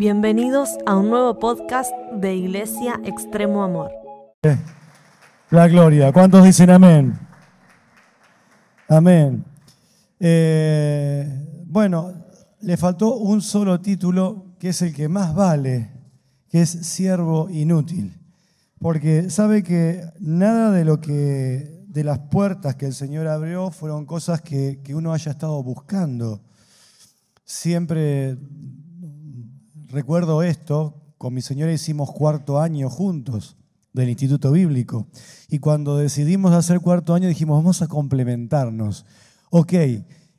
Bienvenidos a un nuevo podcast de Iglesia Extremo Amor. La gloria. ¿Cuántos dicen amén? Amén. Eh, bueno, le faltó un solo título que es el que más vale, que es siervo inútil. Porque sabe que nada de lo que de las puertas que el Señor abrió fueron cosas que, que uno haya estado buscando. Siempre recuerdo esto, con mi señora hicimos cuarto año juntos del Instituto Bíblico. Y cuando decidimos hacer cuarto año dijimos, vamos a complementarnos. Ok,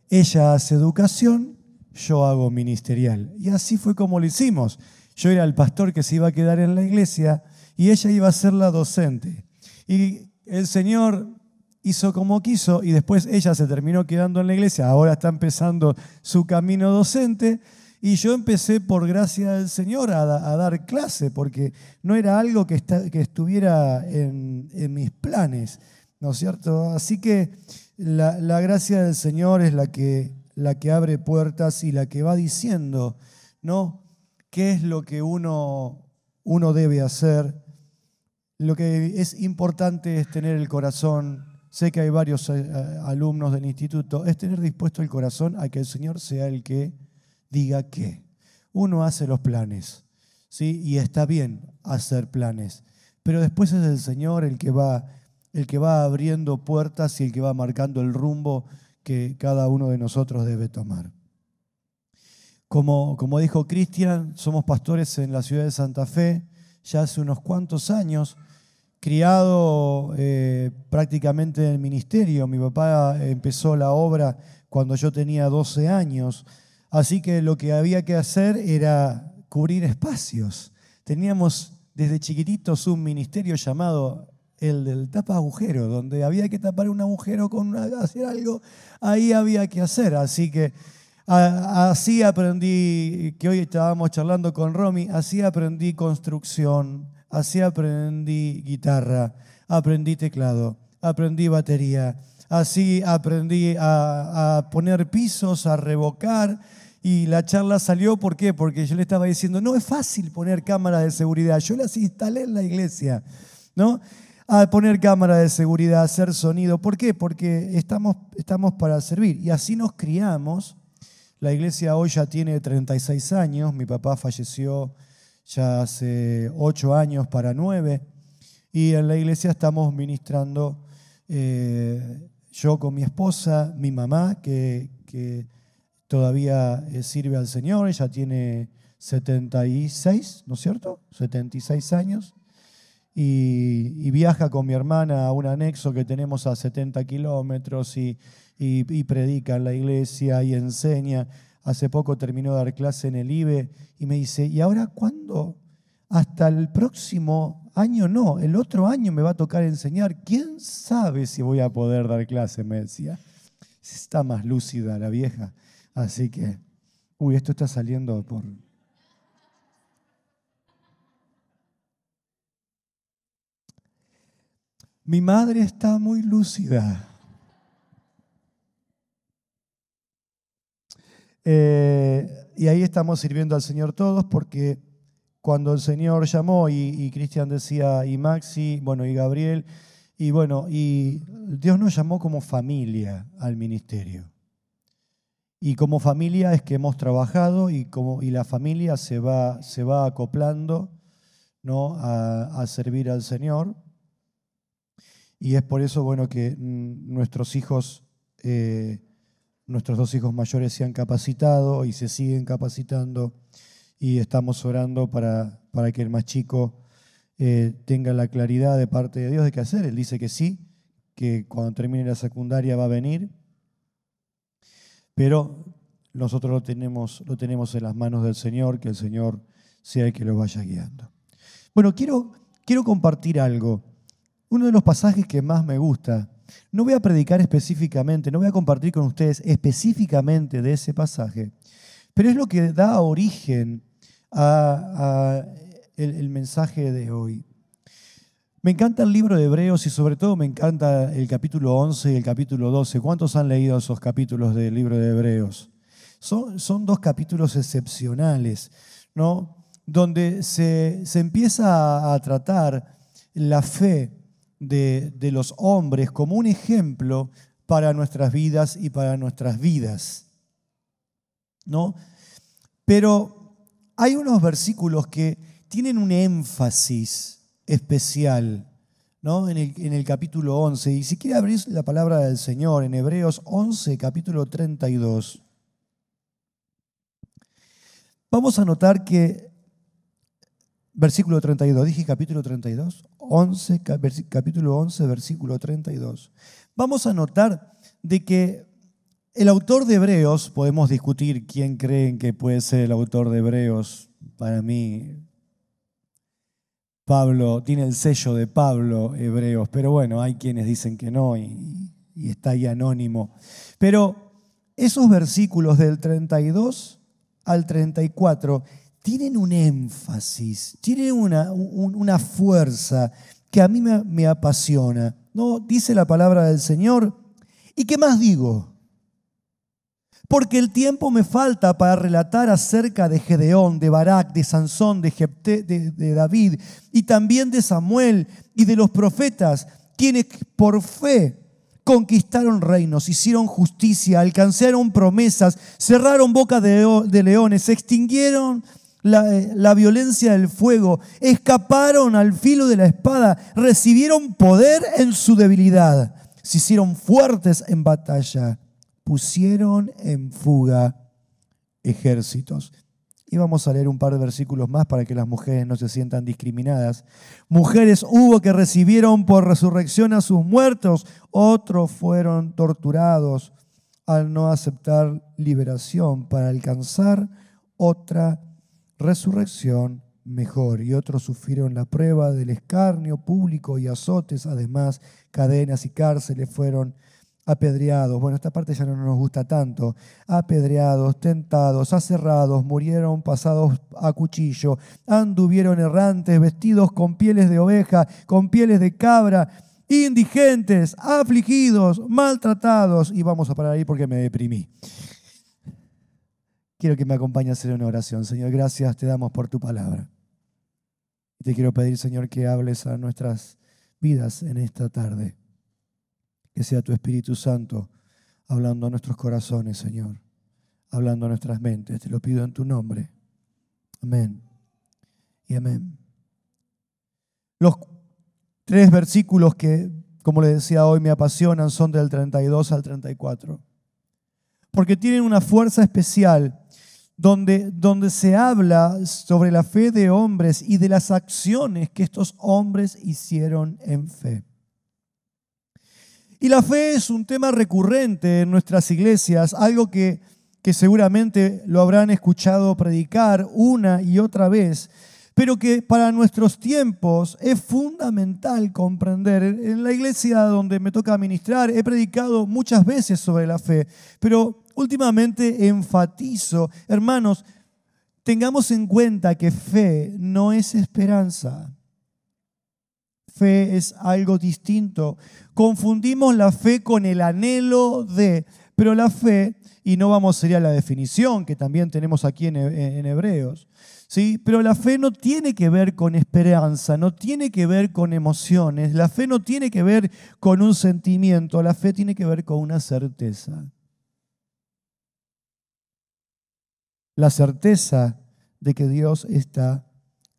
ella hace educación, yo hago ministerial. Y así fue como lo hicimos. Yo era el pastor que se iba a quedar en la iglesia y ella iba a ser la docente. Y el Señor hizo como quiso y después ella se terminó quedando en la iglesia, ahora está empezando su camino docente y yo empecé por gracia del Señor a, dar clase, porque no era algo que, estuviera en, mis planes, ¿no es cierto? Así que la, gracia del Señor es la que, la que abre puertas y la que va diciendo, ¿no? ¿Qué es lo que uno, uno debe hacer? Lo que es importante es tener el corazón sé que hay varios eh, alumnos del instituto, es tener dispuesto el corazón a que el Señor sea el que diga qué. Uno hace los planes, ¿sí? Y está bien hacer planes, pero después es el Señor el que va el que va abriendo puertas y el que va marcando el rumbo que cada uno de nosotros debe tomar. Como, como dijo Cristian, somos pastores en la ciudad de Santa Fe ya hace unos cuantos años, criado eh, prácticamente en el ministerio. Mi papá empezó la obra cuando yo tenía 12 años, Así que lo que había que hacer era cubrir espacios. Teníamos desde chiquititos un ministerio llamado el del tapa agujero, donde había que tapar un agujero con una, hacer algo, ahí había que hacer. Así que así aprendí, que hoy estábamos charlando con Romy, así aprendí construcción, así aprendí guitarra, aprendí teclado, aprendí batería, así aprendí a, a poner pisos, a revocar y la charla salió, ¿por qué? Porque yo le estaba diciendo, no es fácil poner cámaras de seguridad. Yo las instalé en la iglesia, ¿no? A poner cámaras de seguridad, hacer sonido. ¿Por qué? Porque estamos, estamos para servir. Y así nos criamos. La iglesia hoy ya tiene 36 años. Mi papá falleció ya hace 8 años para 9. Y en la iglesia estamos ministrando eh, yo con mi esposa, mi mamá, que, que todavía eh, sirve al Señor, ella tiene 76, ¿no es cierto? 76 años. Y, viaja con mi hermana a un anexo que tenemos a 70 kilómetros y, y, predica en la iglesia y enseña. Hace poco terminó de dar clase en el IBE y me dice, ¿y ahora cuándo? Hasta el próximo año no, el otro año me va a tocar enseñar. ¿Quién sabe si voy a poder dar clase? Me decía. Está más lúcida la vieja. Así que, uy, esto está saliendo por... Mi madre está muy lúcida. Eh, y ahí estamos sirviendo al Señor todos porque cuando el Señor llamó y, y Cristian decía, y Maxi, bueno, y Gabriel, y bueno, y Dios nos llamó como familia al ministerio. Y como familia es que hemos trabajado y, como, y la familia se va, se va acoplando ¿no? a, servir al Señor. Y es por eso bueno, que mm, nuestros hijos, eh, nuestros dos hijos mayores se han capacitado y se siguen capacitando y estamos orando para, para que el más chico eh, tenga la claridad de parte de Dios de qué hacer. Él dice que sí, que cuando termine la secundaria va a venir pero nosotros lo tenemos, lo tenemos en las manos del Señor, que el Señor sea el que lo vaya guiando. Bueno, quiero, quiero compartir algo. Uno de los pasajes que más me gusta, no voy a predicar específicamente, no voy a compartir con ustedes específicamente de ese pasaje, pero es lo que da origen a, el mensaje de hoy. Me encanta el libro de Hebreos y sobre todo me encanta el capítulo 11 y el capítulo 12. ¿Cuántos han leído esos capítulos del libro de Hebreos? Son, dos capítulos excepcionales. ¿no? donde se, empieza a, tratar la fe de, de los hombres como un ejemplo para nuestras vidas y para nuestras vidas. ¿no? Pero hay unos versículos que tienen un énfasis especial ¿no? en, el, en el capítulo 11. Y si quiere abrir la palabra del Señor en Hebreos 11, capítulo 32, vamos a notar que versículo 32, dije capítulo 32, 11, capítulo 11, versículo 32. Vamos a notar de que el autor de Hebreos, podemos discutir quién creen que puede ser el autor de Hebreos, para mí Pablo, tiene el sello de Pablo Hebreos, pero bueno, hay quienes dicen que no y, está ahí anónimo. Pero esos versículos del 32 al 34 tienen un énfasis, tienen una, una fuerza que a mí me, me, apasiona. ¿no? Dice la palabra del Señor. ¿Y qué más digo? Porque el tiempo me falta para relatar acerca de Gedeón, de Barak, de Sansón, de, David y también de Samuel y de los profetas, quienes por fe conquistaron reinos, hicieron justicia, alcanzaron promesas, cerraron boca de, leones, extinguieron eh, la, violencia del fuego, escaparon al filo de la espada, recibieron poder en su debilidad, se hicieron fuertes en batalla pusieron en fuga ejércitos. Y vamos a leer un par de versículos más para que las mujeres no se sientan discriminadas. Mujeres hubo que recibieron por resurrección a sus muertos, otros fueron torturados al no aceptar liberación para alcanzar otra resurrección mejor. Y otros sufrieron la prueba del escarnio público y azotes, además cadenas y cárceles fueron apedreados, bueno, esta parte ya no nos gusta tanto, apedreados, tentados, aserrados, murieron pasados a cuchillo, anduvieron errantes, vestidos con pieles de oveja, con pieles de cabra, indigentes, afligidos, maltratados, y vamos a parar ahí porque me deprimí. Quiero que me acompañes a hacer una oración. Señor, gracias te damos por tu palabra. Te quiero pedir, Señor, que hables a nuestras vidas en esta tarde. Que sea tu Espíritu Santo hablando a nuestros corazones, Señor, hablando a nuestras mentes. Te lo pido en tu nombre. Amén. Y amén. Los tres versículos que, como les decía hoy, me apasionan son del 32 al 34. Porque tienen una fuerza especial donde, donde se habla sobre la fe de hombres y de las acciones que estos hombres hicieron en fe. Y la fe es un tema recurrente en nuestras iglesias, algo que, que seguramente lo habrán escuchado predicar una y otra vez, pero que para nuestros tiempos es fundamental comprender. En la iglesia donde me toca ministrar he predicado muchas veces sobre la fe, pero últimamente enfatizo, hermanos, tengamos en cuenta que fe no es esperanza. Fe es algo distinto. Confundimos la fe con el anhelo de, pero la fe, y no vamos a ir a la definición que también tenemos aquí en, Hebreos, ¿sí? pero la fe no tiene que ver con esperanza, no tiene que ver con emociones, la fe no tiene que ver con un sentimiento, la fe tiene que ver con una certeza. La certeza de que Dios está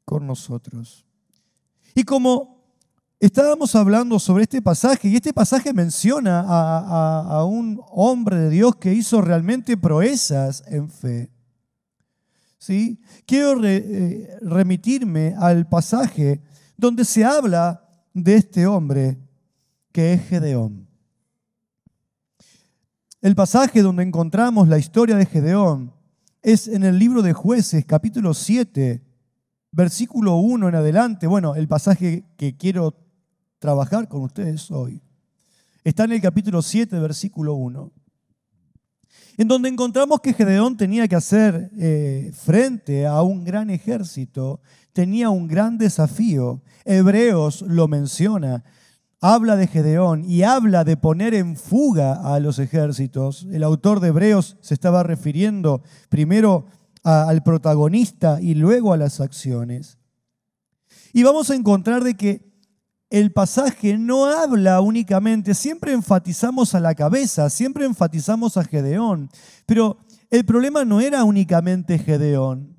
con nosotros. Y como Estábamos hablando sobre este pasaje y este pasaje menciona a, un hombre de Dios que hizo realmente proezas en fe. ¿Sí? Quiero eh, remitirme al pasaje donde se habla de este hombre que es Gedeón. El pasaje donde encontramos la historia de Gedeón es en el libro de jueces, capítulo 7, versículo 1 en adelante. Bueno, el pasaje que quiero trabajar con ustedes hoy. Está en el capítulo 7, versículo 1, en donde encontramos que Gedeón tenía que hacer eh, frente a un gran ejército, tenía un gran desafío. Hebreos lo menciona, habla de Gedeón y habla de poner en fuga a los ejércitos. El autor de Hebreos se estaba refiriendo primero al protagonista y luego a las acciones. Y vamos a encontrar de que el pasaje no habla únicamente, siempre enfatizamos a la cabeza, siempre enfatizamos a Gedeón, pero el problema no era únicamente Gedeón.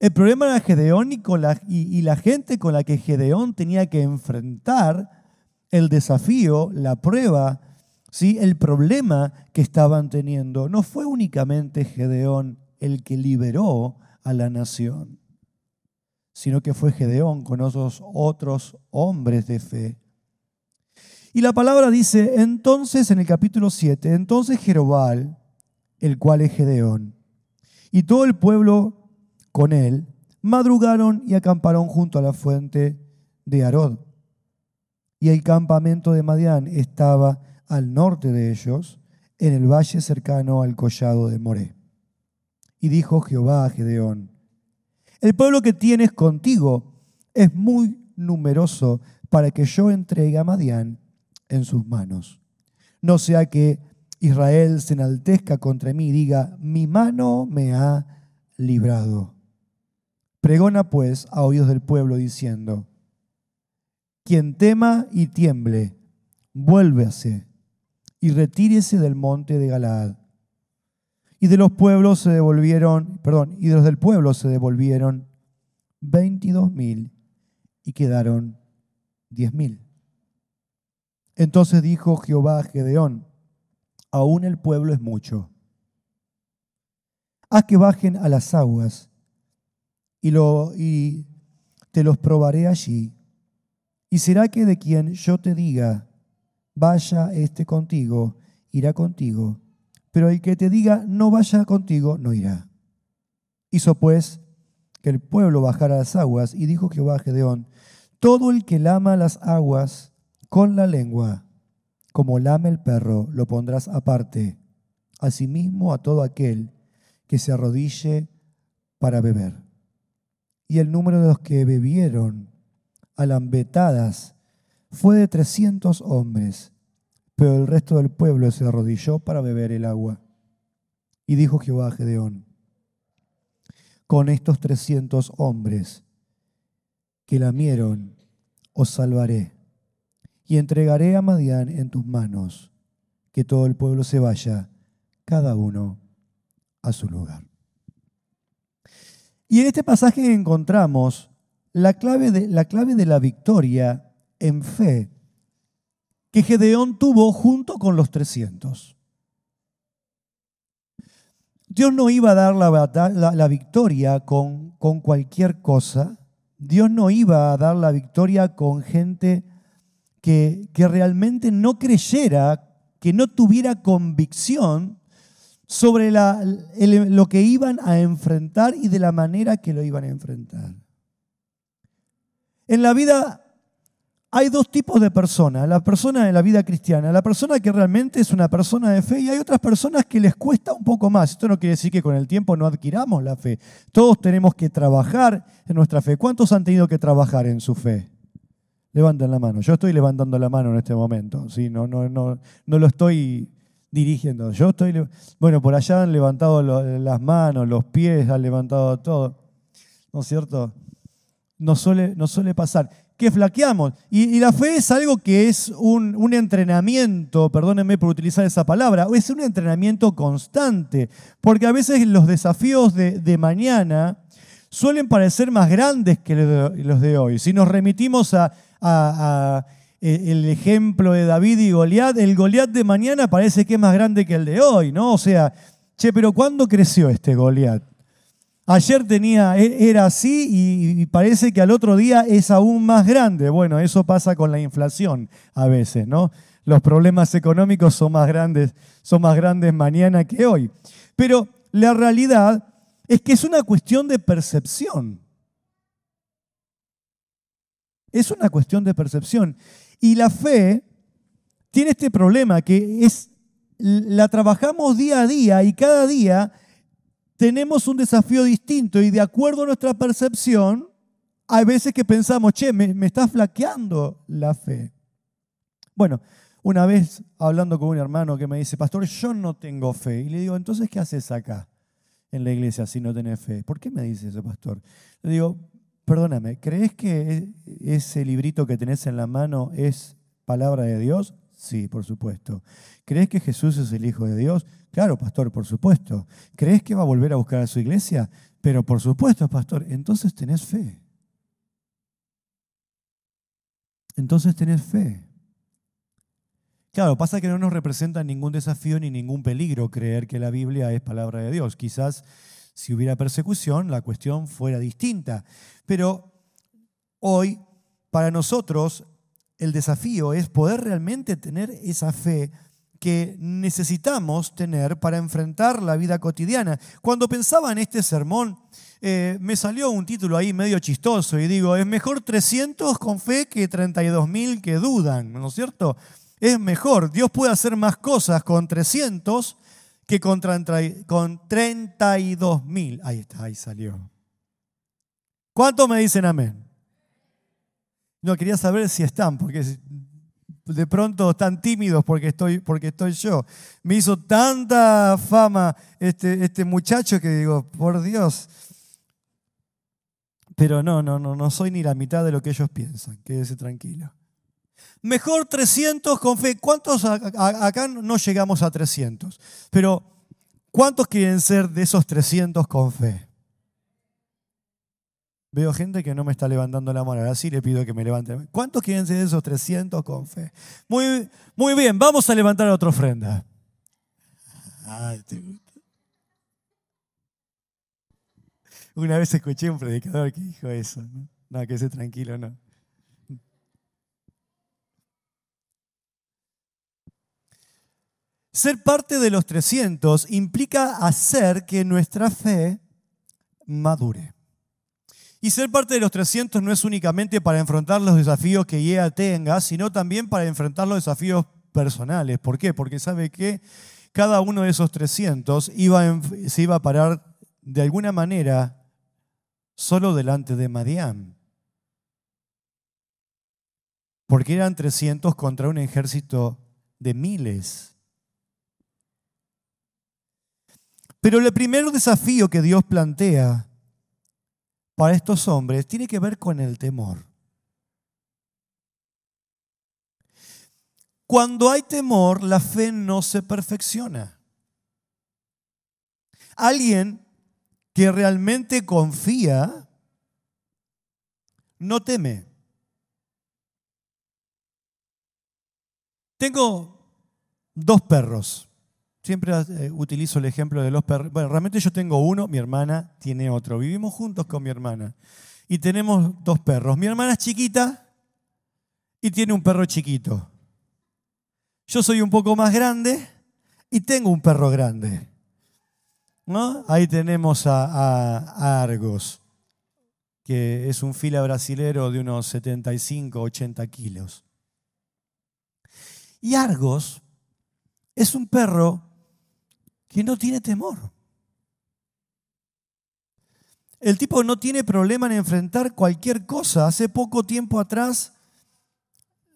El problema era Gedeón y, la, gente con la que Gedeón tenía que enfrentar el desafío, la prueba, ¿sí? el problema que estaban teniendo. No fue únicamente Gedeón el que liberó a la nación sino que fue Gedeón con otros hombres de fe. Y la palabra dice, entonces en el capítulo 7, entonces Jerobal, el cual es Gedeón, y todo el pueblo con él, madrugaron y acamparon junto a la fuente de Arod. Y el campamento de Madián estaba al norte de ellos, en el valle cercano al collado de Moré. Y dijo Jehová a Gedeón, el pueblo que tienes contigo es muy numeroso para que yo entregue a Madián en sus manos. No sea que Israel se enaltezca contra mí y diga, mi mano me ha librado. Pregona pues a oídos del pueblo diciendo, quien tema y tiemble, vuélvase y retírese del monte de Galaad y de los pueblos se devolvieron, perdón, y de los del pueblo se devolvieron 22 mil y quedaron 10 mil. Entonces dijo Jehová a Gedeón, aún el pueblo es mucho. Haz que bajen a las aguas y, lo, y te los probaré allí. Y será que de quien yo te diga, vaya este contigo, irá contigo pero el que te diga no vaya contigo, no irá. Hizo pues que el pueblo bajara las aguas y dijo Jehová a Gedeón, todo el que lama las aguas con la lengua, como lame el perro, lo pondrás aparte. Asimismo a todo aquel que se arrodille para beber. Y el número de los que bebieron alambetadas fue de trescientos hombres pero el resto del pueblo se arrodilló para beber el agua. Y dijo Jehová a Gedeón, con estos trescientos hombres que lamieron, os salvaré, y entregaré a Madián en tus manos, que todo el pueblo se vaya, cada uno a su lugar. Y en este pasaje encontramos la clave de la, clave de la victoria en fe que Gedeón tuvo junto con los 300. Dios no iba a dar la, victoria con, con cualquier cosa. Dios no iba a dar la victoria con gente que, que realmente no creyera, que no tuviera convicción sobre la, lo que iban a enfrentar y de la manera que lo iban a enfrentar. En la vida hay dos tipos de personas. La persona de la vida cristiana, la persona que realmente es una persona de fe y hay otras personas que les cuesta un poco más. Esto no quiere decir que con el tiempo no adquiramos la fe. Todos tenemos que trabajar en nuestra fe. ¿Cuántos han tenido que trabajar en su fe? Levanten la mano. Yo estoy levantando la mano en este momento. ¿sí? No, no, no, no lo estoy dirigiendo. Yo estoy, bueno, por allá han levantado las manos, los pies, han levantado todo. ¿No es cierto? No suele, no suele pasar que flaqueamos. Y, la fe es algo que es un, entrenamiento, perdónenme por utilizar esa palabra, es un entrenamiento constante, porque a veces los desafíos de, mañana suelen parecer más grandes que los de hoy. Si nos remitimos a, e, el ejemplo de David y Goliat, el Goliat de mañana parece que es más grande que el de hoy, ¿no? O sea, che, pero ¿cuándo creció este Goliat? Ayer tenía, e, era así y parece que al otro día es aún más grande. Bueno, eso pasa con la inflación a veces, ¿no? Los problemas económicos son más grandes, son más grandes mañana que hoy. Pero la realidad es que es una cuestión de percepción. Es una cuestión de percepción. Y la fe tiene este problema que es la trabajamos día a día y cada día tenemos un desafío distinto y de acuerdo a nuestra percepción, hay veces que pensamos, che, me, está flaqueando la fe. Bueno, una vez hablando con un hermano que me dice, pastor, yo no tengo fe. Y le digo, entonces, ¿qué haces acá? en la iglesia si no tenés fe. ¿Por qué me dice eso, pastor? Le digo, perdóname, ¿crees que ese librito que tenés en la mano es palabra de Dios? Sí, por supuesto. ¿Crees que Jesús es el Hijo de Dios? Claro, pastor, por supuesto. ¿Crees que va a volver a buscar a su iglesia? Pero por supuesto, pastor, entonces tenés fe. Entonces tenés fe. Claro, pasa que no nos representa ningún desafío ni ningún peligro creer que la Biblia es palabra de Dios. Quizás si hubiera persecución la cuestión fuera distinta. Pero hoy, para nosotros, el desafío es poder realmente tener esa fe que necesitamos tener para enfrentar la vida cotidiana. Cuando pensaba en este sermón, eh, me salió un título ahí medio chistoso y digo, es mejor 300 con fe que 32.000 que dudan, ¿no es cierto? Es mejor, Dios puede hacer más cosas con 300 que con, con 32.000. Ahí está, ahí salió. ¿Cuántos me dicen amén? No, quería saber si están, porque de pronto están tímidos porque estoy, porque estoy yo. Me hizo tanta fama este, este muchacho que digo, por Dios. Pero no, no, no, no soy ni la mitad de lo que ellos piensan. Quédese tranquilo. Mejor 300 con fe. ¿Cuántos acá no llegamos a 300? Pero ¿cuántos quieren ser de esos 300 con fe? Veo gente que no me está levantando la mano. Ahora sí le pido que me levante. ¿Cuántos quieren ser de esos 300 con fe? Muy, muy bien, vamos a levantar otra ofrenda. Una vez escuché un predicador que dijo eso. No, no que esté tranquilo, no. Ser parte de los 300 implica hacer que nuestra fe madure. Y ser parte de los 300 no es únicamente para enfrentar los desafíos que IEA tenga, sino también para enfrentar los desafíos personales. ¿Por qué? Porque sabe que cada uno de esos 300 iba, se iba a parar de alguna manera solo delante de Madián. Porque eran 300 contra un ejército de miles. Pero el primer desafío que Dios plantea para estos hombres tiene que ver con el temor. Cuando hay temor, la fe no se perfecciona. Alguien que realmente confía no teme. Tengo dos perros. Siempre eh, utilizo el ejemplo de los perros. Bueno, realmente yo tengo uno, mi hermana tiene otro. Vivimos juntos con mi hermana. Y tenemos dos perros. Mi hermana es chiquita y tiene un perro chiquito. Yo soy un poco más grande y tengo un perro grande. ¿No? Ahí tenemos a, Argos, que es un fila brasilero de unos 75, 80 kilos. Y Argos es un perro que no tiene temor. El tipo no tiene problema en enfrentar cualquier cosa. Hace poco tiempo atrás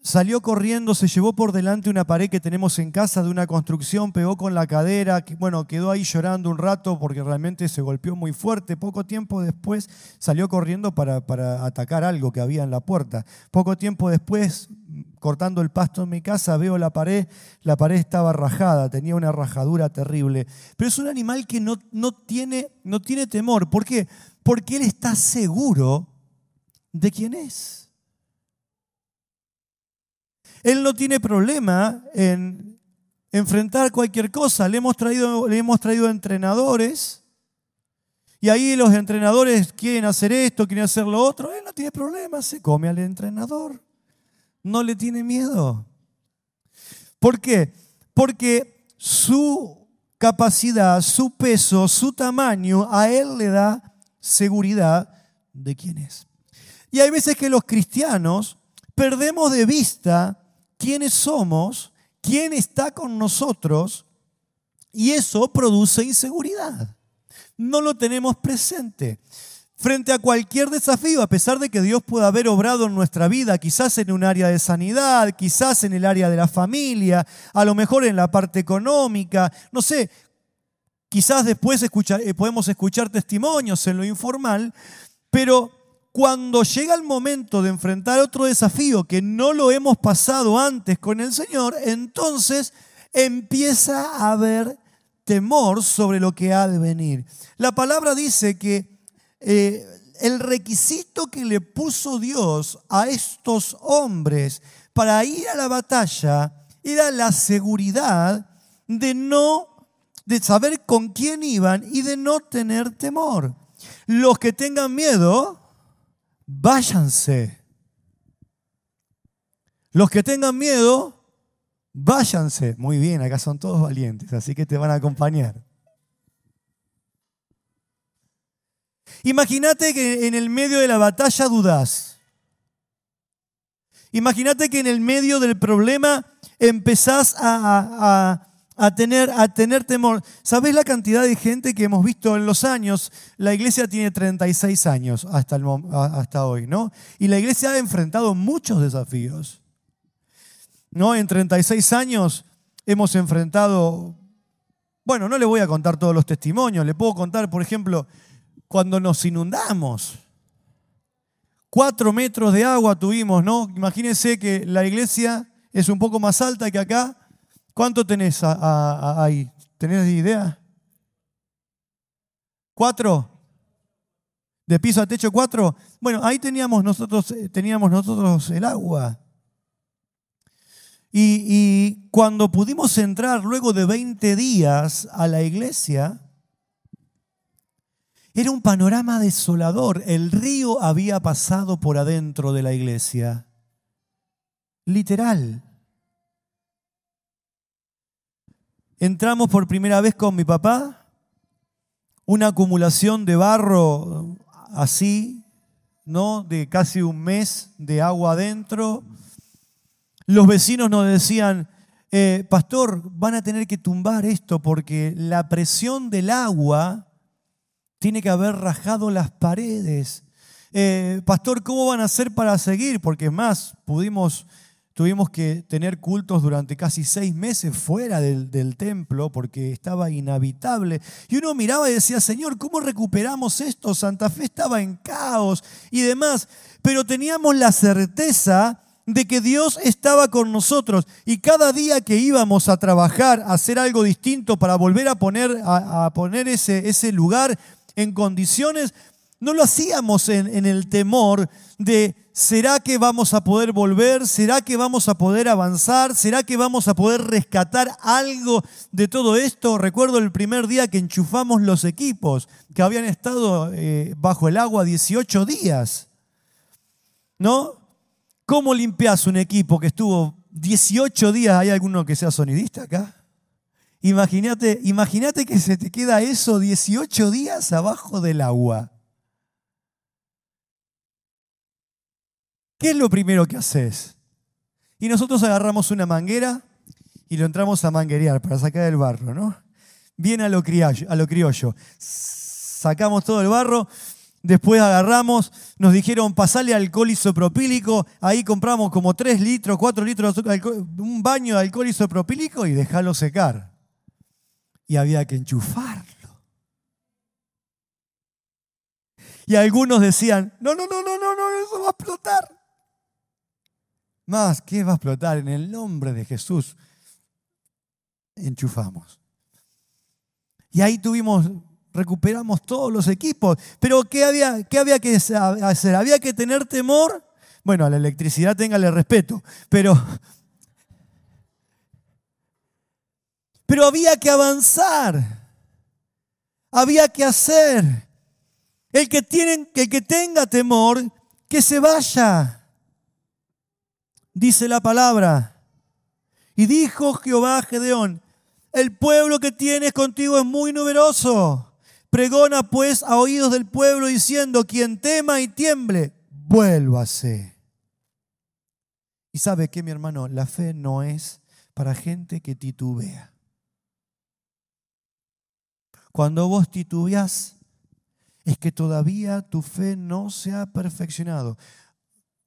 salió corriendo, se llevó por delante una pared que tenemos en casa de una construcción, pegó con la cadera, bueno, quedó ahí llorando un rato porque realmente se golpeó muy fuerte. Poco tiempo después salió corriendo para, para atacar algo que había en la puerta. Poco tiempo después cortando el pasto en mi casa, veo la pared, la pared estaba rajada, tenía una rajadura terrible. Pero es un animal que no, no, tiene, no tiene temor. ¿Por qué? Porque él está seguro de quién es. Él no tiene problema en enfrentar cualquier cosa. Le hemos traído, le hemos traído entrenadores y ahí los entrenadores quieren hacer esto, quieren hacer lo otro. Él no tiene problema, se come al entrenador no le tiene miedo. ¿Por qué? Porque su capacidad, su peso, su tamaño, a él le da seguridad de quién es. Y hay veces que los cristianos perdemos de vista quiénes somos, quién está con nosotros, y eso produce inseguridad. No lo tenemos presente frente a cualquier desafío, a pesar de que Dios pueda haber obrado en nuestra vida, quizás en un área de sanidad, quizás en el área de la familia, a lo mejor en la parte económica, no sé, Quizás después eh, podemos escuchar testimonios en lo informal, pero cuando llega el momento de enfrentar otro desafío que no lo hemos pasado antes con el Señor, entonces empieza a haber temor sobre lo que ha de venir. La palabra dice que eh, el requisito que le puso Dios a estos hombres para ir a la batalla era la seguridad de no de saber con quién iban y de no tener temor. Los que tengan miedo, váyanse. Los que tengan miedo, váyanse. Muy bien, acá son todos valientes, así que te van a acompañar. Imagínate que en el medio de la batalla dudas. Imagínate que en el medio del problema empezás a, tener, a tener temor. ¿Sabés la cantidad de gente que hemos visto en los años? La iglesia tiene 36 años hasta, el, hasta hoy, ¿no? Y la iglesia ha enfrentado muchos desafíos. ¿No? En 36 años hemos enfrentado, bueno, no le voy a contar todos los testimonios, le puedo contar, por ejemplo, cuando nos inundamos. Cuatro metros de agua tuvimos, ¿no? Imagínense que la iglesia es un poco más alta que acá. ¿Cuánto tenés ahí? ¿Tenés idea? ¿Cuatro? ¿De piso a techo cuatro? Bueno, ahí teníamos nosotros, eh, teníamos nosotros el agua. Y, y cuando pudimos entrar luego de 20 días a la iglesia, era un panorama desolador. El río había pasado por adentro de la iglesia. Literal. Entramos por primera vez con mi papá, una acumulación de barro así, ¿no? De casi un mes de agua adentro. Los vecinos nos decían, eh, pastor, van a tener que tumbar esto porque la presión del agua tiene que haber rajado las paredes. Eh, pastor, ¿cómo van a hacer para seguir? Porque más, pudimos, tuvimos que tener cultos durante casi seis meses fuera del, del templo porque estaba inhabitable. Y uno miraba y decía, Señor, ¿cómo recuperamos esto? Santa Fe estaba en caos y demás. Pero teníamos la certeza de que Dios estaba con nosotros y cada día que íbamos a trabajar, a hacer algo distinto para volver a poner, a, poner ese, ese lugar en condiciones, no lo hacíamos en, el temor de, ¿será que vamos a poder volver? ¿Será que vamos a poder avanzar? ¿Será que vamos a poder rescatar algo de todo esto? Recuerdo el primer día que enchufamos los equipos, que habían estado eh, bajo el agua 18 días. ¿No? ¿Cómo limpias un equipo que estuvo 18 días? ¿Hay alguno que sea sonidista acá? Imagínate, imagínate que se te queda eso 18 días abajo del agua. ¿Qué es lo primero que haces? Y nosotros agarramos una manguera y lo entramos a manguerear para sacar el barro, ¿no? Bien a lo, criollo, a lo criollo. Sacamos todo el barro, después agarramos, nos dijeron pasale alcohol isopropílico, ahí compramos como 3 litros, 4 litros de azúcar, un baño de alcohol isopropílico y déjalo secar y había que enchufarlo. Y algunos decían, no, no, no, no, no, no, eso va a explotar. Más, ¿qué va a explotar? En el nombre de Jesús enchufamos. Y ahí tuvimos, recuperamos todos los equipos. Pero ¿qué había, qué había que hacer? ¿Había que tener temor? Bueno, a la electricidad téngale respeto, pero Pero había que avanzar. Había que hacer. El que, el que tenga temor, que se vaya. Dice la palabra. Y dijo Jehová a Gedeón, el pueblo que tienes contigo es muy numeroso. Pregona pues a oídos del pueblo diciendo, quien tema y tiemble, vuélvase. Y sabe que mi hermano, la fe no es para gente que titubea. Cuando vos titubeás, es que todavía tu fe no se ha perfeccionado.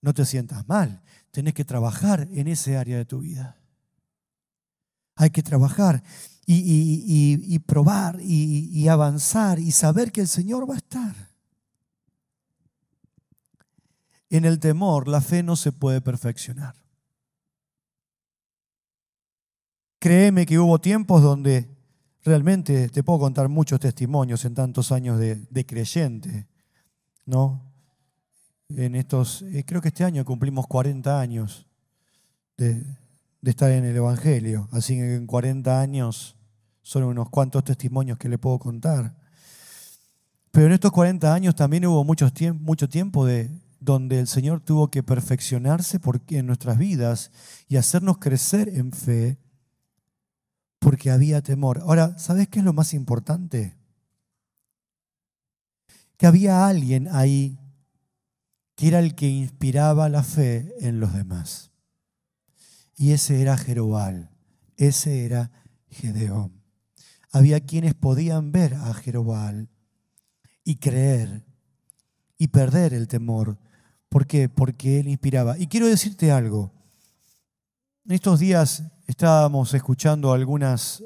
No te sientas mal, tenés que trabajar en ese área de tu vida. hay que trabajar y, probar y avanzar y saber que el Señor va a estar. En el temor la fe no se puede perfeccionar. Créeme que hubo tiempos donde realmente te puedo contar muchos testimonios en tantos años de, creyente, ¿no? En estos, eh, creo que este año cumplimos 40 años de, estar en el Evangelio, así que en 40 años son unos cuantos testimonios que le puedo contar. Pero en estos 40 años también hubo mucho tiempo de, donde el Señor tuvo que perfeccionarse en nuestras vidas y hacernos crecer en fe porque había temor. Ahora, ¿sabes qué es lo más importante? Que había alguien ahí que era el que inspiraba la fe en los demás. Y ese era Jerobal, ese era Gedeón. Había quienes podían ver a Jerobal y creer y perder el temor. ¿Por qué? Porque él inspiraba. Y quiero decirte algo. En estos días estábamos escuchando algunas,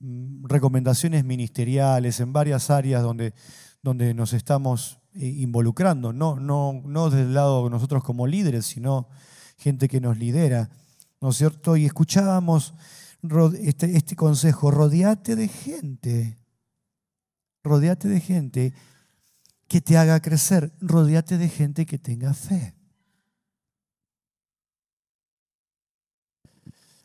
mm, recomendaciones ministeriales en varias áreas donde, donde nos estamos involucrando, no, no, no desde el lado de nosotros como líderes, sino gente que nos lidera, ¿no es cierto? Y escuchábamos este, este consejo, rodeate de gente, rodeate de gente que te haga crecer, rodeate de gente que tenga fe.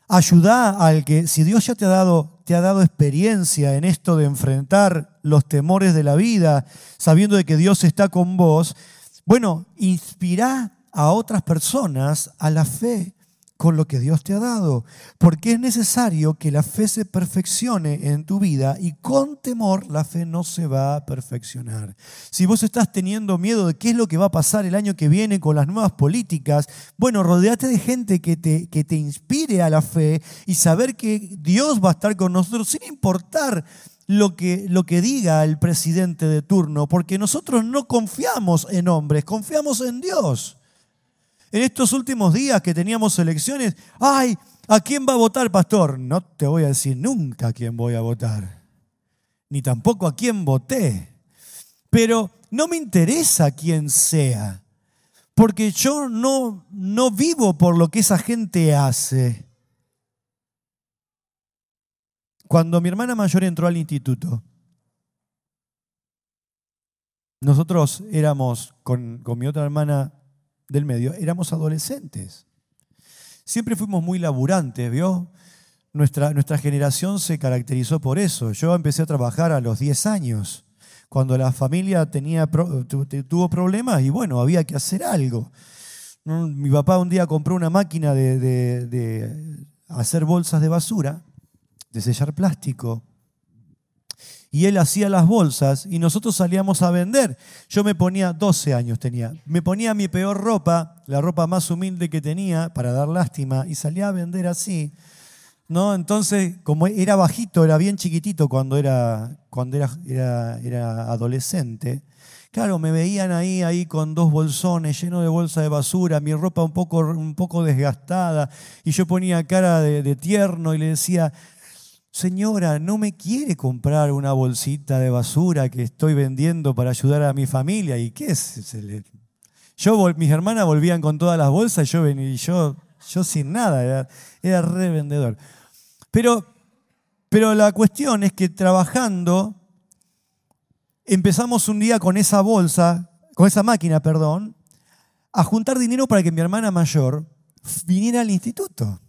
Ayuda al que, si Dios ya te ha, dado, te ha dado experiencia en esto de enfrentar los temores de la vida, sabiendo de que Dios está con vos, bueno, inspira a otras personas a la fe con lo que Dios te ha dado, porque es necesario que la fe se perfeccione en tu vida y con temor la fe no se va a perfeccionar. Si vos estás teniendo miedo de qué es lo que va a pasar el año que viene con las nuevas políticas, bueno, rodeate de gente que te, que te inspire a la fe y saber que Dios va a estar con nosotros sin importar lo que, lo que diga el presidente de turno, porque nosotros no confiamos en hombres, confiamos en Dios en estos últimos días que teníamos elecciones, ay, ¿a quién va a votar, pastor? No te voy a decir nunca a quién voy a votar, ni tampoco a quién voté, pero no me interesa quién sea, porque yo no, no vivo por lo que esa gente hace. Cuando mi hermana mayor entró al instituto, nosotros éramos con, con mi otra hermana del medio, éramos adolescentes. Siempre fuimos muy laburantes, ¿vio? Nuestra, nuestra generación se caracterizó por eso. Yo empecé a trabajar a los 10 años, cuando la familia tenía, tuvo problemas y bueno, había que hacer algo. Mi papá un día compró una máquina de, de hacer bolsas de basura, de sellar plástico, y él hacía las bolsas y nosotros salíamos a vender. Yo me ponía, 12 años tenía, me ponía mi peor ropa, la ropa más humilde que tenía para dar lástima y salía a vender así. ¿no? Entonces, como era bajito, era bien chiquitito cuando era, cuando era, era, adolescente, claro, me veían ahí, ahí con dos bolsones llenos de bolsa de basura, mi ropa un poco, un poco desgastada, y yo ponía cara de tierno y le decía, señora, no me quiere comprar una bolsita de basura que estoy vendiendo para ayudar a mi familia. ¿Y qué es? Yo, mis hermanas volvían con todas las bolsas y yo, y yo, yo sin nada, era, era revendedor. Pero, pero la cuestión es que trabajando, empezamos un día con esa bolsa, con esa máquina, perdón, a juntar dinero para que mi hermana mayor viniera al instituto.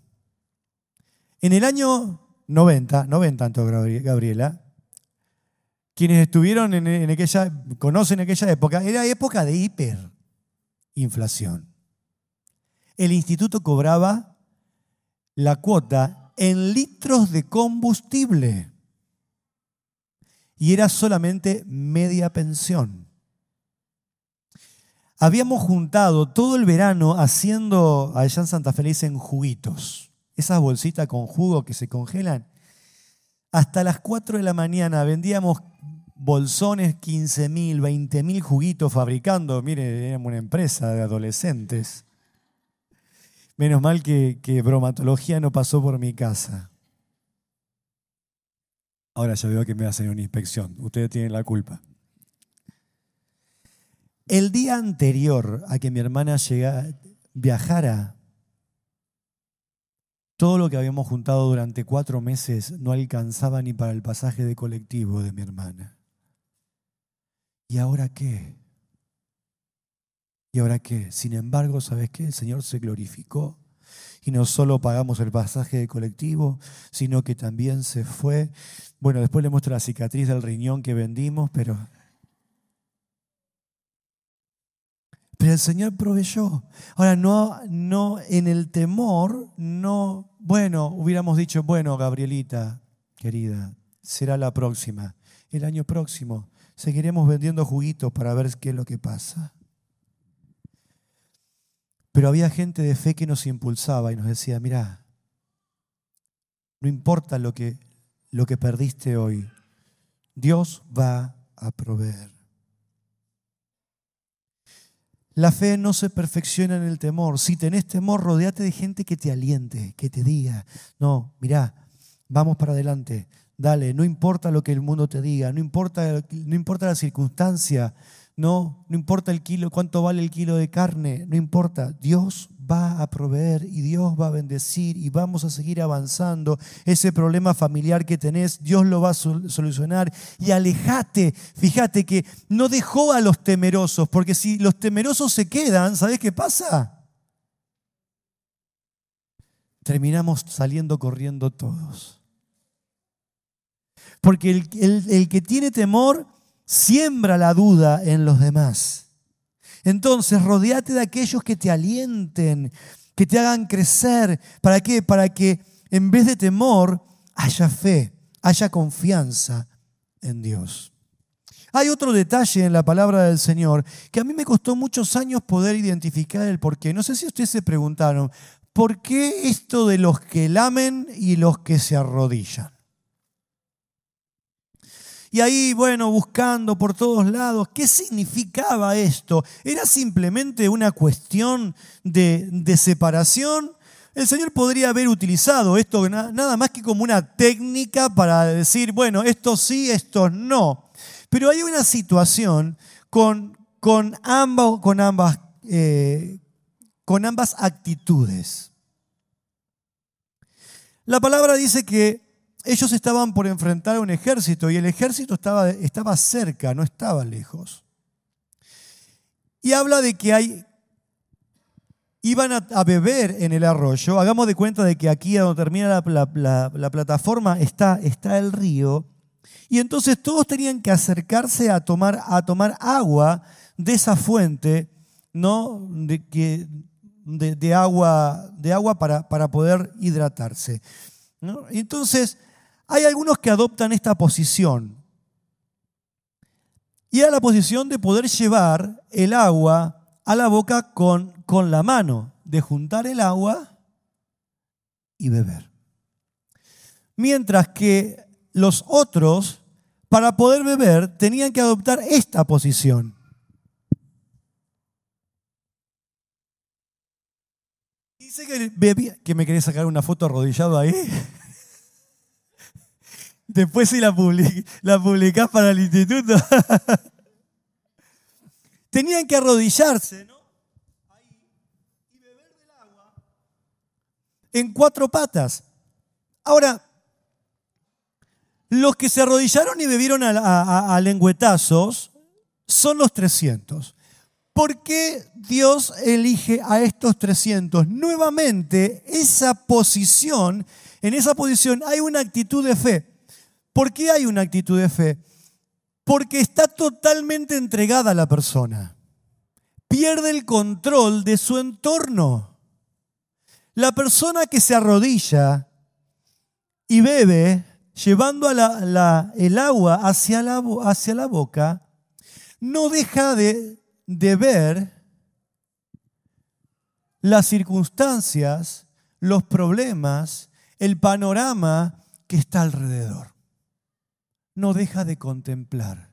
En el año 90, no ven tanto Gabriela, quienes estuvieron en, aquella, conocen aquella época, era época de hiperinflación. El instituto cobraba la cuota en litros de combustible y era solamente media pensión. Habíamos juntado todo el verano haciendo allá en Santa Feliz en juguitos esas bolsitas con jugo que se congelan. Hasta las 4 de la mañana vendíamos bolsones, 15 mil, 20 mil juguitos fabricando. Mire, éramos una empresa de adolescentes. Menos mal que, bromatología no pasó por mi casa. Ahora ya veo que me hacen una inspección. Ustedes tienen la culpa. El día anterior a que mi hermana viajara, todo lo que habíamos juntado durante cuatro meses no alcanzaba ni para el pasaje de colectivo de mi hermana. ¿Y ahora qué? ¿Y ahora qué? Sin embargo, ¿sabes qué? El Señor se glorificó y no solo pagamos el pasaje de colectivo, sino que también se fue. Bueno, después le muestro la cicatriz del riñón que vendimos, pero... Pero el Señor proveyó. Ahora, no, no, en el temor, no, bueno, hubiéramos dicho, bueno, Gabrielita, querida, será la próxima. El año próximo seguiremos vendiendo juguitos para ver qué es lo que pasa. Pero había gente de fe que nos impulsaba y nos decía, mira, no importa lo que, lo que perdiste hoy, Dios va a proveer. La fe no se perfecciona en el temor. Si tenés temor, rodeate de gente que te aliente, que te diga, no, mira, vamos para adelante, dale, no importa lo que el mundo te diga, no importa, no importa la circunstancia, no, no importa el kilo, cuánto vale el kilo de carne, no importa. Dios va a proveer y Dios va a bendecir y vamos a seguir avanzando. Ese problema familiar que tenés, Dios lo va a solucionar. Y alejate, fíjate que no dejó a los temerosos, porque si los temerosos se quedan, ¿sabes qué pasa? Terminamos saliendo corriendo todos. Porque el, el que tiene temor Siembra la duda en los demás. Entonces, rodeate de aquellos que te alienten, que te hagan crecer. ¿Para qué? Para que en vez de temor haya fe, haya confianza en Dios. Hay otro detalle en la palabra del Señor que a mí me costó muchos años poder identificar el porqué. No sé si ustedes se preguntaron, ¿por qué esto de los que lamen y los que se arrodillan? Y ahí, bueno, buscando por todos lados, ¿qué significaba esto? ¿Era simplemente una cuestión de, separación? El Señor podría haber utilizado esto nada más que como una técnica para decir, bueno, esto sí, esto no. Pero hay una situación eh, con ambas actitudes. La palabra dice que ellos estaban por enfrentar a un ejército y el ejército estaba, estaba cerca, no estaba lejos. Y habla de que hay, iban a, beber en el arroyo. Hagamos de cuenta de que aquí donde termina la, plataforma está, está, el río. Y entonces todos tenían que acercarse a tomar, a tomar agua de esa fuente, ¿no? De, que, de, agua, de agua para, para poder hidratarse. ¿no? Entonces, hay algunos que adoptan esta posición. Y a la posición de poder llevar el agua a la boca con, con la mano, de juntar el agua y beber. Mientras que los otros, para poder beber, tenían que adoptar esta posición. Dice que, bebía, que me querés sacar una foto arrodillado ahí. Después si la, la publicás para el instituto. Tenían que arrodillarse, ¿no? Ahí, y beber del agua en cuatro patas. Ahora, los que se arrodillaron y bebieron a, a lengüetazos son los 300. ¿Por qué Dios elige a estos 300? Nuevamente, esa posición, en esa posición hay una actitud de fe. ¿Por qué hay una actitud de fe? Porque está totalmente entregada a la persona. Pierde el control de su entorno. La persona que se arrodilla y bebe, llevando el agua hacia la, boca, no deja de, de ver las circunstancias, los problemas, el panorama que está alrededor no deja de contemplar.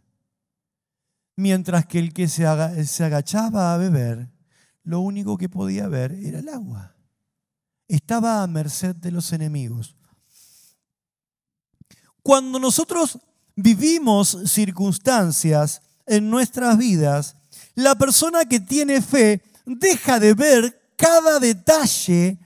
Mientras que el que se, agachaba a beber, lo único que podía ver era el agua. Estaba a merced de los enemigos. Cuando nosotros vivimos circunstancias en nuestras vidas, la persona que tiene fe deja de ver cada detalle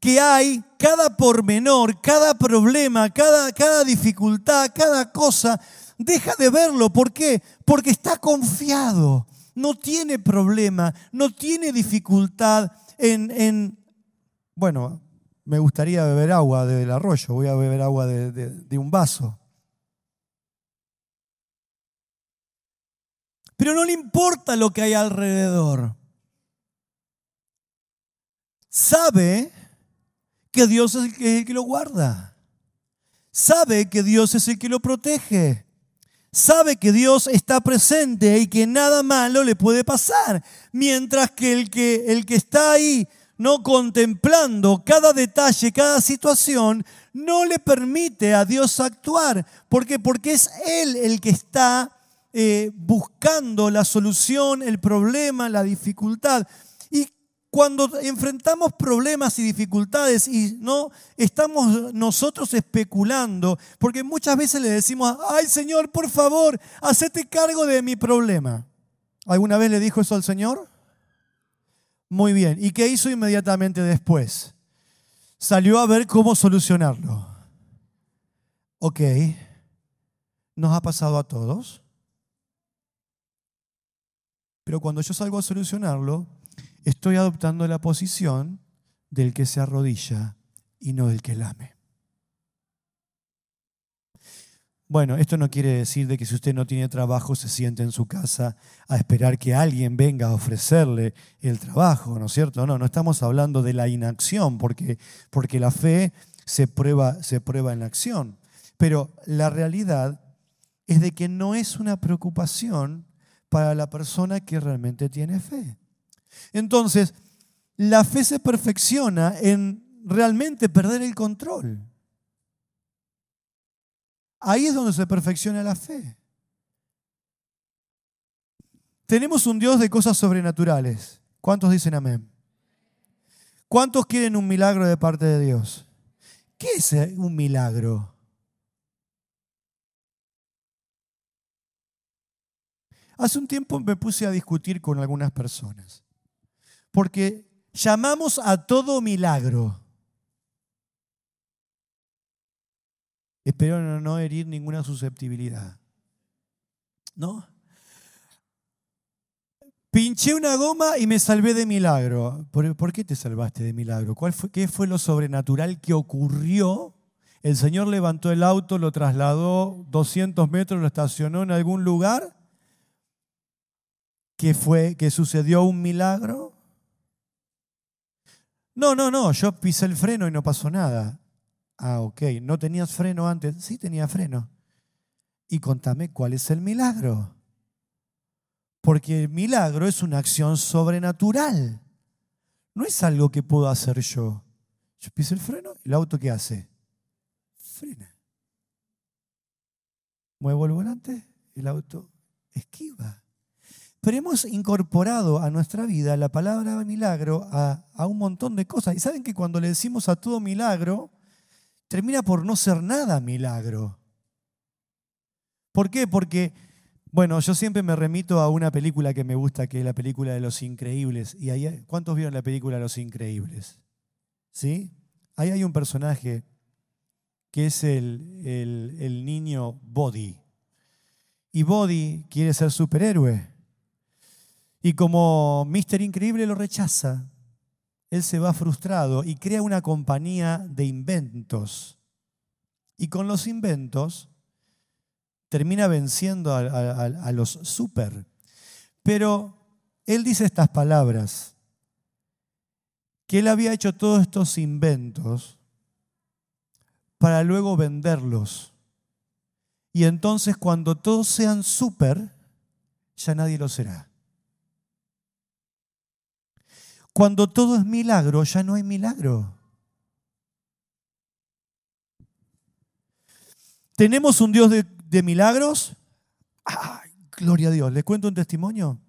que hay, cada pormenor, cada problema, cada, cada dificultad, cada cosa, deja de verlo. ¿Por qué? Porque está confiado, no tiene problema, no tiene dificultad en, en bueno, me gustaría beber agua del arroyo, voy a beber agua de, de un vaso. Pero no le importa lo que hay alrededor. Sabe que Dios es el que, lo guarda. Sabe que Dios es el que lo protege. Sabe que Dios está presente y que nada malo le puede pasar. Mientras que el que, el que está ahí no contemplando cada detalle, cada situación, no le permite a Dios actuar. ¿Por qué? Porque es Él el que está eh, buscando la solución, el problema, la dificultad. Cuando enfrentamos problemas y dificultades y no estamos nosotros especulando, porque muchas veces le decimos, ay Señor, por favor, hacete cargo de mi problema. ¿Alguna vez le dijo eso al Señor? Muy bien. ¿Y qué hizo inmediatamente después? Salió a ver cómo solucionarlo. Ok. ¿Nos ha pasado a todos? Pero cuando yo salgo a solucionarlo, estoy adoptando la posición del que se arrodilla y no del que lame. Bueno, esto no quiere decir de que si usted no tiene trabajo se siente en su casa a esperar que alguien venga a ofrecerle el trabajo, ¿no es cierto? No, no estamos hablando de la inacción, porque, porque la fe se prueba, se prueba en la acción. Pero la realidad es de que no es una preocupación para la persona que realmente tiene fe. Entonces, la fe se perfecciona en realmente perder el control. Ahí es donde se perfecciona la fe. Tenemos un Dios de cosas sobrenaturales. ¿Cuántos dicen amén? ¿Cuántos quieren un milagro de parte de Dios? ¿Qué es un milagro? Hace un tiempo me puse a discutir con algunas personas porque llamamos a todo milagro. Espero no herir ninguna susceptibilidad. ¿No? Pinché una goma y me salvé de milagro. ¿Por, qué te salvaste de milagro? ¿Cuál fue, ¿Qué fue lo sobrenatural que ocurrió? El Señor levantó el auto, lo trasladó 200 metros, lo estacionó en algún lugar. ¿Qué fue? ¿Que sucedió un milagro? No, no, no, yo pisé el freno y no pasó nada. Ah, ok, ¿no tenías freno antes? Sí, tenía freno. Y contame cuál es el milagro. Porque el milagro es una acción sobrenatural. No es algo que puedo hacer yo. Yo piso el freno el auto ¿qué hace? Frena. Muevo el volante, el auto esquiva. Pero hemos incorporado a nuestra vida la palabra milagro a, un montón de cosas. Y saben que cuando le decimos a todo milagro, termina por no ser nada milagro. ¿Por qué? Porque, bueno, yo siempre me remito a una película que me gusta, que es la película de Los Increíbles. ¿Y cuántos vieron la película Los Increíbles? ¿Sí? Ahí hay un personaje que es el, el niño Body. Y Body quiere ser superhéroe. Y como Mister Increíble lo rechaza, él se va frustrado y crea una compañía de inventos. Y con los inventos termina venciendo a, los super. Pero él dice estas palabras, que él había hecho todos estos inventos para luego venderlos. Y entonces cuando todos sean super, ya nadie lo será. Cuando todo es milagro, ya no hay milagro. ¿Tenemos un Dios de, milagros? ¡Ay, gloria a Dios! ¿Les cuento un testimonio?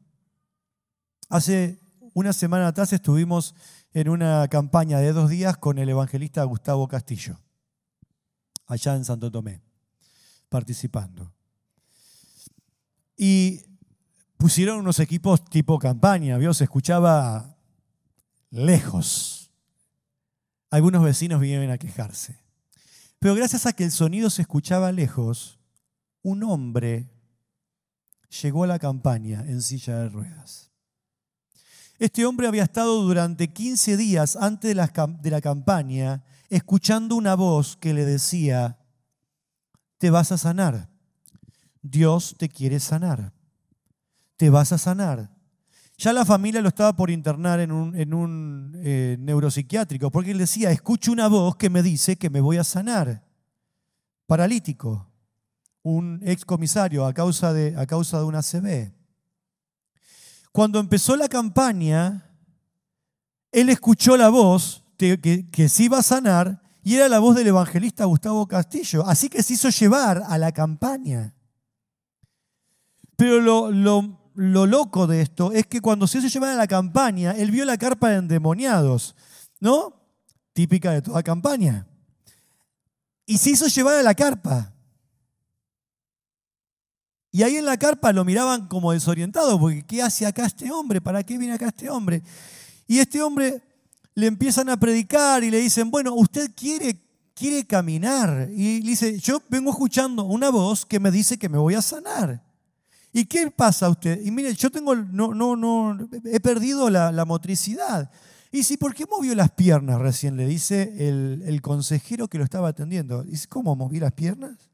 Hace una semana atrás estuvimos en una campaña de dos días con el evangelista Gustavo Castillo, allá en Santo Tomé. participando. Y pusieron unos equipos tipo campaña, ¿vio? Se escuchaba lejos. Algunos vecinos vinieron a quejarse. Pero gracias a que el sonido se escuchaba lejos, un hombre llegó a la campaña en silla de ruedas. Este hombre había estado durante 15 días antes de la, de la campaña escuchando una voz que le decía, te vas a sanar, Dios te quiere sanar, te vas a sanar. Ya la familia lo estaba por internar en un, eh, neuropsiquiátrico, porque él decía, escucho una voz que me dice que me voy a sanar. Paralítico, un excomisario a causa de, a causa de una CB. Cuando empezó la campaña, él escuchó la voz que, que, se iba a sanar y era la voz del evangelista Gustavo Castillo. Así que se hizo llevar a la campaña. Pero lo, lo, lo loco de esto es que cuando se hizo llevar a la campaña, él vio la carpa de endemoniados, ¿no? Típica de toda campaña. Y se hizo llevar a la carpa. Y ahí en la carpa lo miraban como desorientado, porque ¿qué hace acá este hombre? ¿Para qué viene acá este hombre? Y este hombre le empiezan a predicar y le dicen, bueno, usted quiere, quiere caminar. Y dice, yo vengo escuchando una voz que me dice que me voy a sanar. ¿Y qué pasa a usted? Y mire, yo tengo, no, no, no, he perdido la, motricidad. Y si, ¿por qué movió las piernas recién? Le dice el, el consejero que lo estaba atendiendo. Dice, ¿cómo moví las piernas?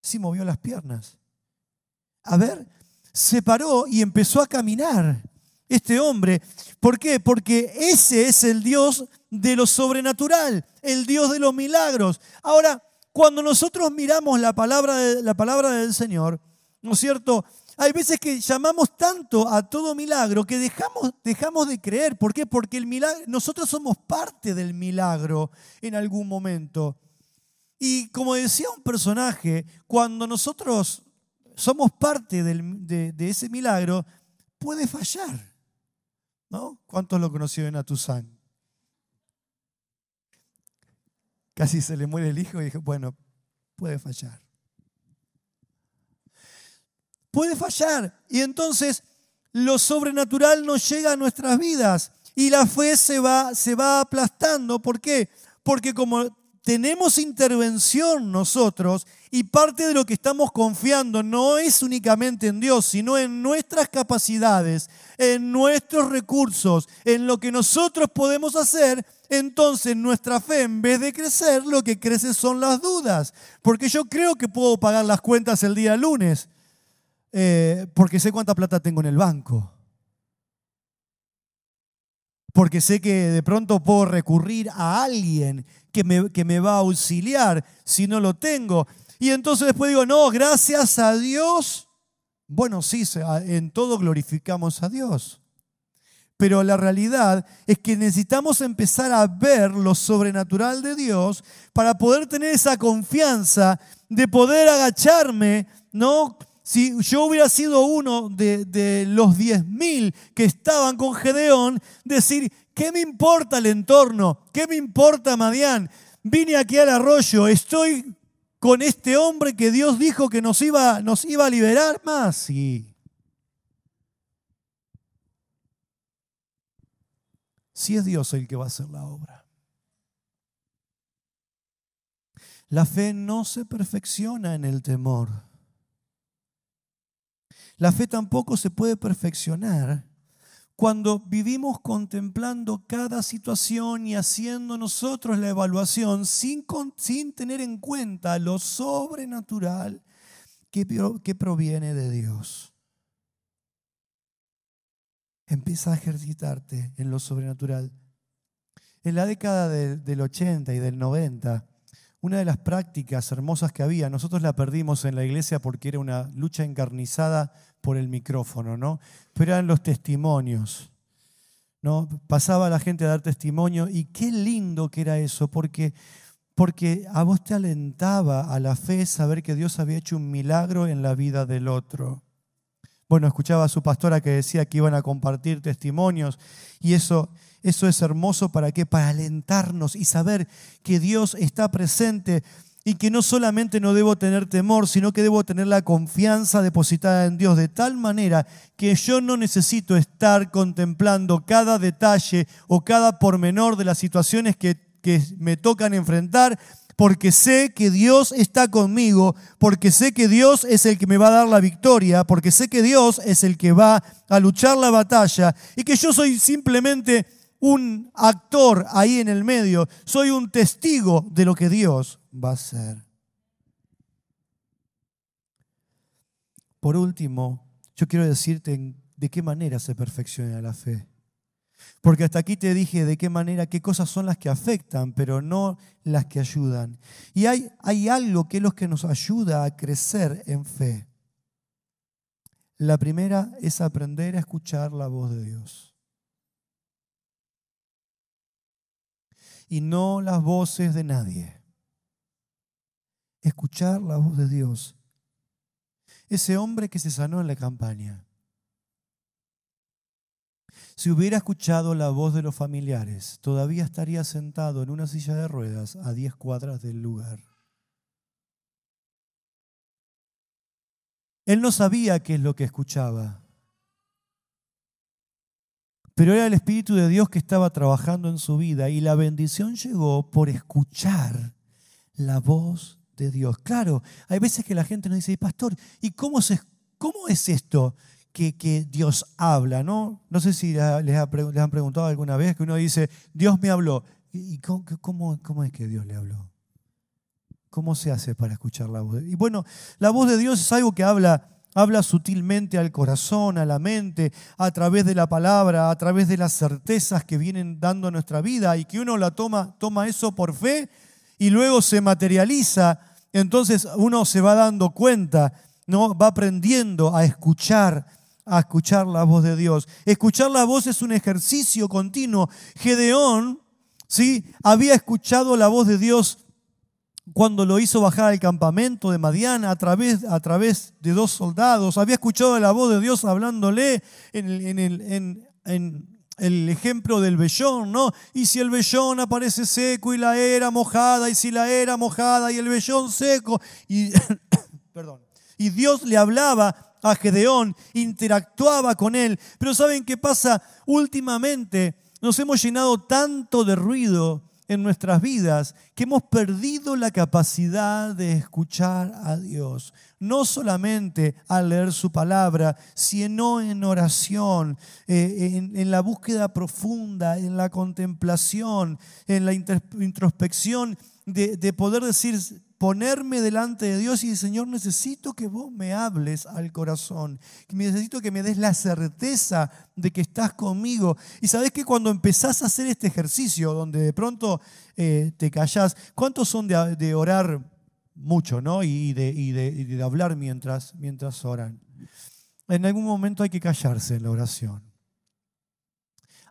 Sí, movió las piernas. A ver, se paró y empezó a caminar este hombre. ¿Por qué? Porque ese es el Dios de lo sobrenatural, el Dios de los milagros. Ahora, cuando nosotros miramos la palabra, de, la palabra del Señor, ¿no es cierto? Hay veces que llamamos tanto a todo milagro que dejamos, dejamos de creer. ¿Por qué? Porque el milagro, nosotros somos parte del milagro en algún momento. Y como decía un personaje, cuando nosotros somos parte de, de, ese milagro, puede fallar. ¿No? ¿Cuántos lo conocieron a Tuzán? Casi se le muere el hijo y dije, bueno, puede fallar. Puede fallar. Y entonces lo sobrenatural no llega a nuestras vidas y la fe se va, se va aplastando. ¿Por qué? Porque como tenemos intervención nosotros y parte de lo que estamos confiando no es únicamente en Dios, sino en nuestras capacidades, en nuestros recursos, en lo que nosotros podemos hacer, entonces nuestra fe en vez de crecer, lo que crece son las dudas. Porque yo creo que puedo pagar las cuentas el día lunes, eh, porque sé cuánta plata tengo en el banco porque sé que de pronto puedo recurrir a alguien que me, que me va a auxiliar si no lo tengo. Y entonces después digo, no, gracias a Dios. Bueno, sí, en todo glorificamos a Dios. Pero la realidad es que necesitamos empezar a ver lo sobrenatural de Dios para poder tener esa confianza de poder agacharme, ¿no? Si yo hubiera sido uno de, los diez mil que estaban con Gedeón, decir, ¿qué me importa el entorno? ¿Qué me importa Madián? Vine aquí al arroyo, estoy con este hombre que Dios dijo que nos iba, nos iba a liberar más. Sí. Si es Dios el que va a hacer la obra. La fe no se perfecciona en el temor. La fe tampoco se puede perfeccionar cuando vivimos contemplando cada situación y haciendo nosotros la evaluación sin, sin tener en cuenta lo sobrenatural que, que proviene de Dios. Empieza a ejercitarte en lo sobrenatural. En la década del 80 y del 90, una de las prácticas hermosas que había, nosotros la perdimos en la iglesia porque era una lucha encarnizada por el micrófono, ¿no? Pero eran los testimonios. ¿no? Pasaba la gente a dar testimonio y qué lindo que era eso, porque, porque a vos te alentaba a la fe saber que Dios había hecho un milagro en la vida del otro. Bueno, escuchaba a su pastora que decía que iban a compartir testimonios y eso, eso es hermoso para qué? Para alentarnos y saber que Dios está presente y que no solamente no debo tener temor, sino que debo tener la confianza depositada en Dios de tal manera que yo no necesito estar contemplando cada detalle o cada pormenor de las situaciones que, que me tocan enfrentar, porque sé que Dios está conmigo, porque sé que Dios es el que me va a dar la victoria, porque sé que Dios es el que va a luchar la batalla y que yo soy simplemente un actor ahí en el medio, soy un testigo de lo que Dios va a hacer. Por último, yo quiero decirte de qué manera se perfecciona la fe. Porque hasta aquí te dije de qué manera, qué cosas son las que afectan, pero no las que ayudan. Y hay, hay algo que es lo que nos ayuda a crecer en fe. La primera es aprender a escuchar la voz de Dios. Y no las voces de nadie escuchar la voz de Dios. Ese hombre que se sanó en la campaña, si hubiera escuchado la voz de los familiares, todavía estaría sentado en una silla de ruedas a 10 cuadras del lugar. Él no sabía qué es lo que escuchaba, pero era el Espíritu de Dios que estaba trabajando en su vida y la bendición llegó por escuchar la voz de Dios. Claro, hay veces que la gente nos dice, pastor, ¿y cómo, se, cómo es esto que, Dios habla? ¿no? no sé si les, han preguntado alguna vez que uno dice, Dios me habló. ¿Y cómo, cómo, cómo es que Dios le habló? ¿Cómo se hace para escuchar la voz? Y bueno, la voz de Dios es algo que habla habla sutilmente al corazón, a la mente, a través de la palabra, a través de las certezas que vienen dando a nuestra vida y que uno la toma, toma eso por fe y luego se materializa, entonces uno se va dando cuenta, ¿no? va aprendiendo a escuchar, a escuchar la voz de Dios. Escuchar la voz es un ejercicio continuo. Gedeón, ¿sí? Había escuchado la voz de Dios cuando lo hizo bajar al campamento de Madiana a través, a través de dos soldados. Había escuchado la voz de Dios hablándole en, en, en el ejemplo del vellón, ¿no? Y si el vellón aparece seco y la era mojada, y si la era mojada y el vellón seco, y, perdón, y Dios le hablaba a Gedeón, interactuaba con él. Pero ¿saben qué pasa? Últimamente nos hemos llenado tanto de ruido en nuestras vidas que hemos perdido la capacidad de escuchar a Dios. No solamente al leer su palabra, sino en oración, eh, en, la búsqueda profunda, en la contemplación, en la introspección de, de poder decir, ponerme delante de Dios y decir, Señor, necesito que vos me hables al corazón. Necesito que me des la certeza de que estás conmigo. Y sabes que cuando empezás a hacer este ejercicio, donde de pronto eh, te callás, ¿cuántos son de, orar mucho, ¿no? Y de, y de, hablar mientras, mientras oran. En algún momento hay que callarse en la oración.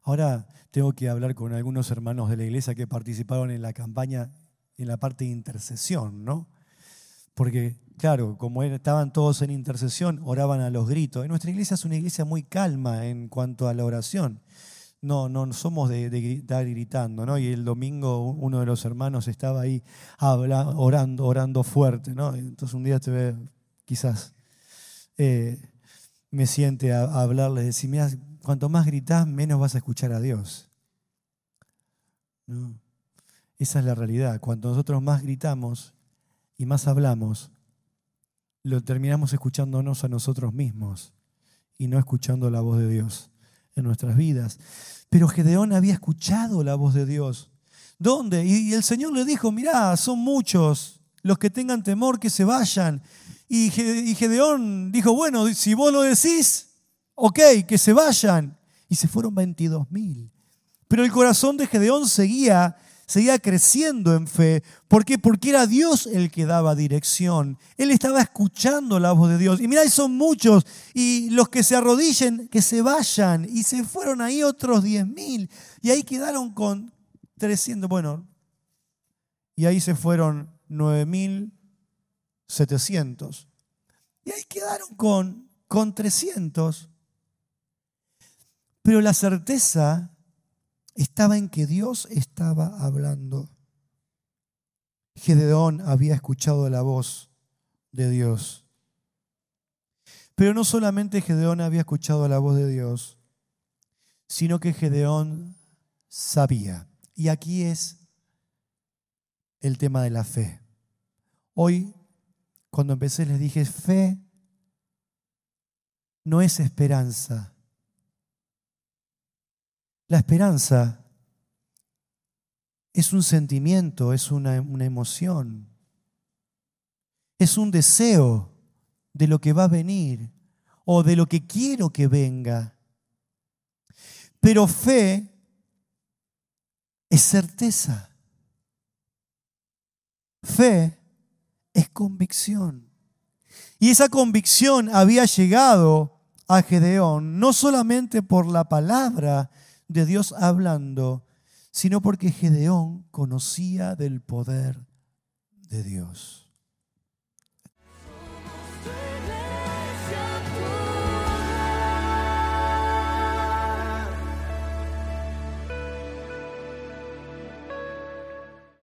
Ahora tengo que hablar con algunos hermanos de la iglesia que participaron en la campaña en la parte de intercesión, ¿no? Porque, claro, como estaban todos en intercesión, oraban a los gritos. nuestra iglesia es una iglesia muy calma en cuanto a la oración. No, no somos de, estar gritando, ¿no? Y el domingo uno de los hermanos estaba ahí orando, orando fuerte, ¿no? Entonces un día te ve, quizás, eh, me siente a, hablarle, decir, mira, cuanto más gritas, menos vas a escuchar a Dios. ¿No? Esa es la realidad. Cuando nosotros más gritamos y más hablamos, lo terminamos escuchándonos a nosotros mismos y no escuchando la voz de Dios en nuestras vidas. Pero Gedeón había escuchado la voz de Dios. ¿Dónde? Y el Señor le dijo, mirá, son muchos los que tengan temor que se vayan. Y Gedeón dijo, bueno, si vos lo decís, ok, que se vayan. Y se fueron 22 mil. Pero el corazón de Gedeón seguía seguía creciendo en fe. ¿Por qué? Porque era Dios el que daba dirección. Él estaba escuchando la voz de Dios. Y mirá, son muchos. Y los que se arrodillen, que se vayan. Y se fueron ahí otros 10 mil. Y ahí quedaron con 300. Bueno, y ahí se fueron 9 mil 700. Y ahí quedaron con, con 300. Pero la certeza estaba en que Dios estaba hablando. Gedeón había escuchado la voz de Dios. Pero no solamente Gedeón había escuchado la voz de Dios, sino que Gedeón sabía. Y aquí es el tema de la fe. Hoy, cuando empecé, les dije, fe no es esperanza. La esperanza es un sentimiento, es una, emoción, es un deseo de lo que va a venir o de lo que quiero que venga. Pero fe es certeza. Fe es convicción. Y esa convicción había llegado a Gedeón no solamente por la palabra de Dios hablando, sino porque Gedeón conocía del poder de Dios.